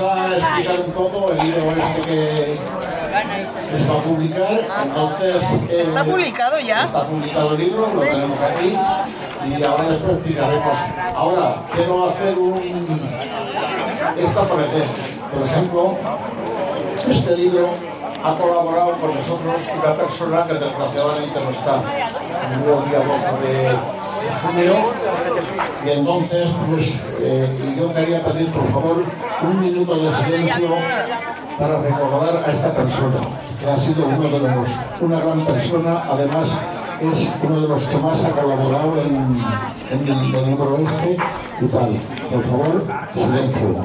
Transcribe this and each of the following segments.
vamos a explicar un poco el libro este que, se va a publicar. Entonces, eh, ¿Está publicado ya? Está publicado el libro, lo tenemos aquí y ahora después explicaremos. Ahora, quiero hacer un... Esta. Por ejemplo, este libro ha colaborado con nosotros una persona que desgraciadamente no está. Día 12 de junio y entonces pues eh, yo quería pedir por favor un minuto de silencio para recordar a esta persona que ha sido uno de los una gran persona además es uno de los que más ha colaborado en, en el, este y tal. Por favor silencio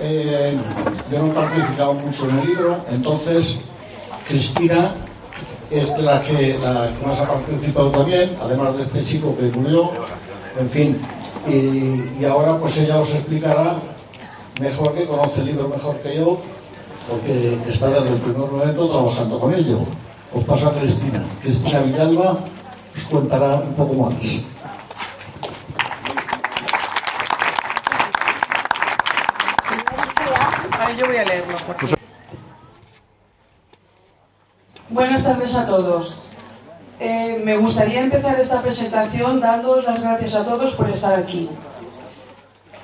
Eh, yo no he participado mucho en el libro, entonces Cristina es la que, la que más ha participado también, además de este chico que murió, en fin. Y, y ahora pues ella os explicará mejor que conoce el libro mejor que yo, porque está desde el primer momento trabajando con ello. Os paso a Cristina. Cristina Villalba os contará un poco más. Yo voy a leerlo. porque- Buenas tardes a todos. Eh, me gustaría empezar esta presentación dándoos las gracias a todos por estar aquí.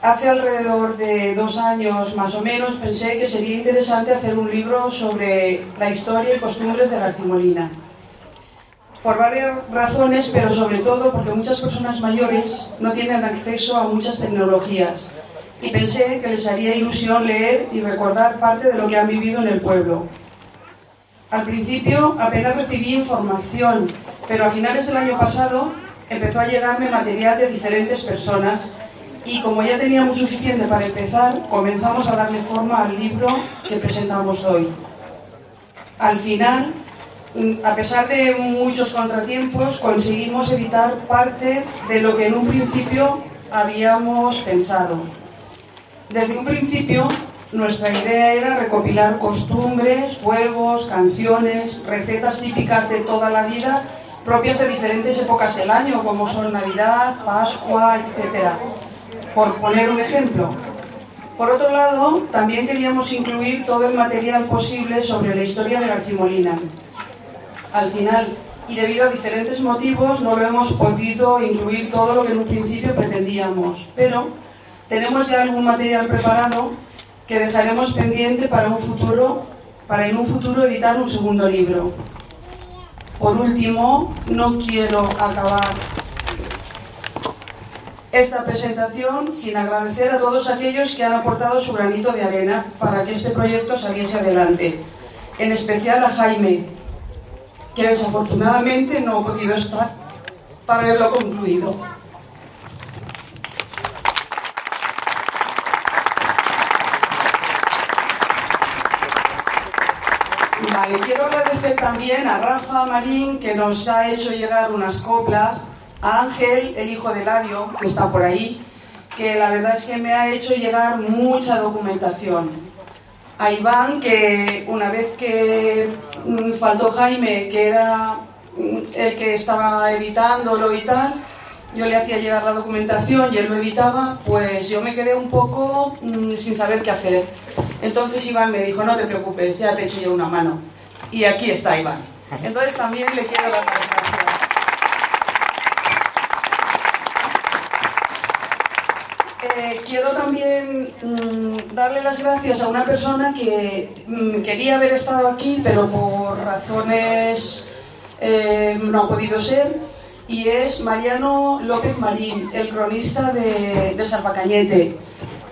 Hace alrededor de dos años más o menos pensé que sería interesante hacer un libro sobre la historia y costumbres de Garcimolina. Por varias razones, pero sobre todo porque muchas personas mayores no tienen acceso a muchas tecnologías y pensé que les haría ilusión leer y recordar parte de lo que han vivido en el pueblo. Al principio apenas recibí información, pero a finales del año pasado empezó a llegarme material de diferentes personas y como ya teníamos suficiente para empezar, comenzamos a darle forma al libro que presentamos hoy. Al final, mm, a pesar de muchos contratiempos, conseguimos editar parte de lo que en un principio habíamos pensado. Desde un principio, nuestra idea era recopilar costumbres, juegos, canciones, recetas típicas de toda la vida, propias de diferentes épocas del año, como son Navidad, Pascua, etc. Por poner un ejemplo. Por otro lado, también queríamos incluir todo el material posible sobre la historia de Garcimolina. Al final, y debido a diferentes motivos, no lo hemos podido incluir todo lo que en un principio pretendíamos, pero tenemos ya algún material preparado que dejaremos pendiente para un futuro, para en un futuro editar un segundo libro. Por último, no quiero acabar esta presentación sin agradecer a todos aquellos que han aportado su granito de arena para que este proyecto saliese adelante. En especial a Jaime, que desafortunadamente no ha podido estar para verlo concluido. Vale, quiero agradecer también a Rafa Marín que nos ha hecho llegar unas coplas, a Ángel, el hijo de Ladio, que está por ahí, que la verdad es que me ha hecho llegar mucha documentación. A Iván, que una vez que mm, faltó Jaime, que era mm, el que estaba editándolo y tal, yo le hacía llegar la documentación y él lo editaba, pues yo me quedé un poco mm, sin saber qué hacer. Entonces Iván me dijo, no te preocupes, ya te echo yo una mano. Y aquí está Iván. Entonces también le quiero dar las gracias. Eh, quiero también mm, darle las gracias a una persona que mm, quería haber estado aquí, pero por razones eh, no ha podido ser, y es Mariano López Marín, el cronista de, de Salvacañete.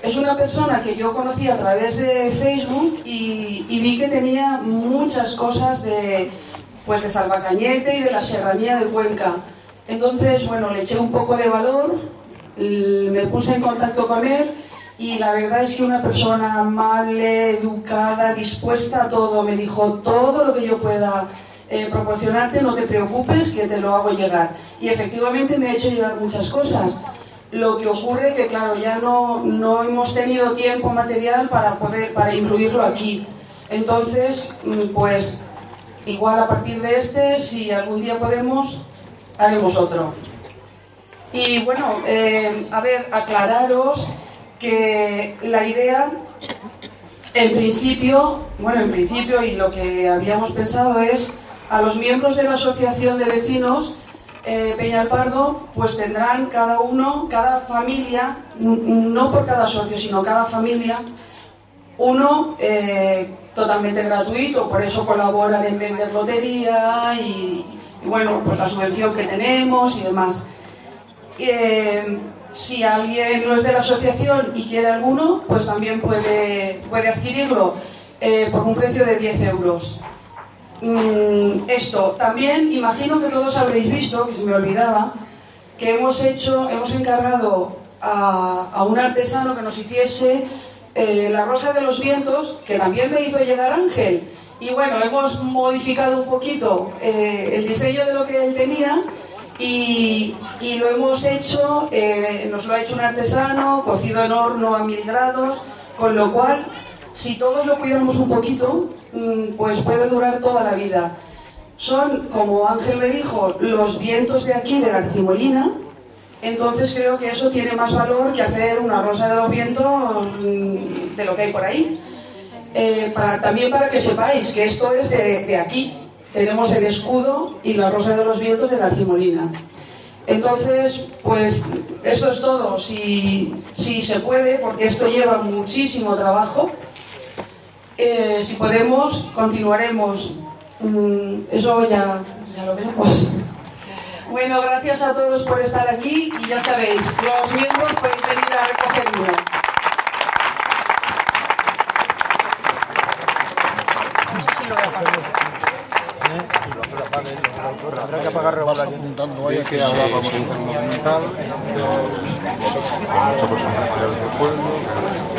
Es una persona que yo conocí a través de Facebook y, vi que tenía muchas cosas de, pues de Salvacañete y de la serranía de Cuenca. Entonces, bueno, le eché un poco de valor, me puse en contacto con él y la verdad es que una persona amable, educada, dispuesta a todo, me dijo todo lo que yo pueda eh, proporcionarte, no te preocupes, que te lo hago llegar. Y efectivamente me ha hecho llegar muchas cosas. Lo que ocurre que, claro, ya no, no hemos tenido tiempo material para poder, para incluirlo aquí. Entonces, mm, pues, igual a partir de este, si algún día podemos, haremos otro. Y bueno, eh, a ver, aclararos que la idea, en principio, bueno, en principio y lo que habíamos pensado es a los miembros de la asociación de vecinos eh, Peñalpardo, pues tendrán cada uno, cada familia, no por cada socio, sino cada familia, uno eh, totalmente gratuito, por eso colaboran en vender lotería y, bueno, pues la subvención que tenemos y demás. Eh, si alguien no es de la asociación y quiere alguno, pues también puede, puede adquirirlo eh, por un precio de 10 euros. Mm, esto, también imagino que todos habréis visto, que se me olvidaba, que hemos hecho, hemos encargado a, un artesano que nos hiciese eh, la rosa de los vientos, que también me hizo llegar Ángel. Y bueno, hemos modificado un poquito eh, el diseño de lo que él tenía y, lo hemos hecho, eh, nos lo ha hecho un artesano, cocido en horno a mil grados, con lo cual, si todos lo cuidamos un poquito, mm, pues puede durar toda la vida. Son, como Ángel me dijo, los vientos de aquí de Garcimolina, entonces creo que eso tiene más valor que hacer una rosa de los vientos mm, de lo que hay por ahí. Eh, para, también para que sepáis que esto es de, de aquí, tenemos el escudo y la rosa de los vientos de la Cimolina. Entonces, pues eso es todo, si, se puede, porque esto lleva muchísimo trabajo. Eh, si podemos, continuaremos. Mm, eso ya, ya lo veremos. Bueno, gracias a todos por estar aquí y ya sabéis, los miembros podéis venir a recoger uno. Tendrá que apagar regularmente. apuntando ahí que ahora vamos a informar mental. Mucha persona del pueblo.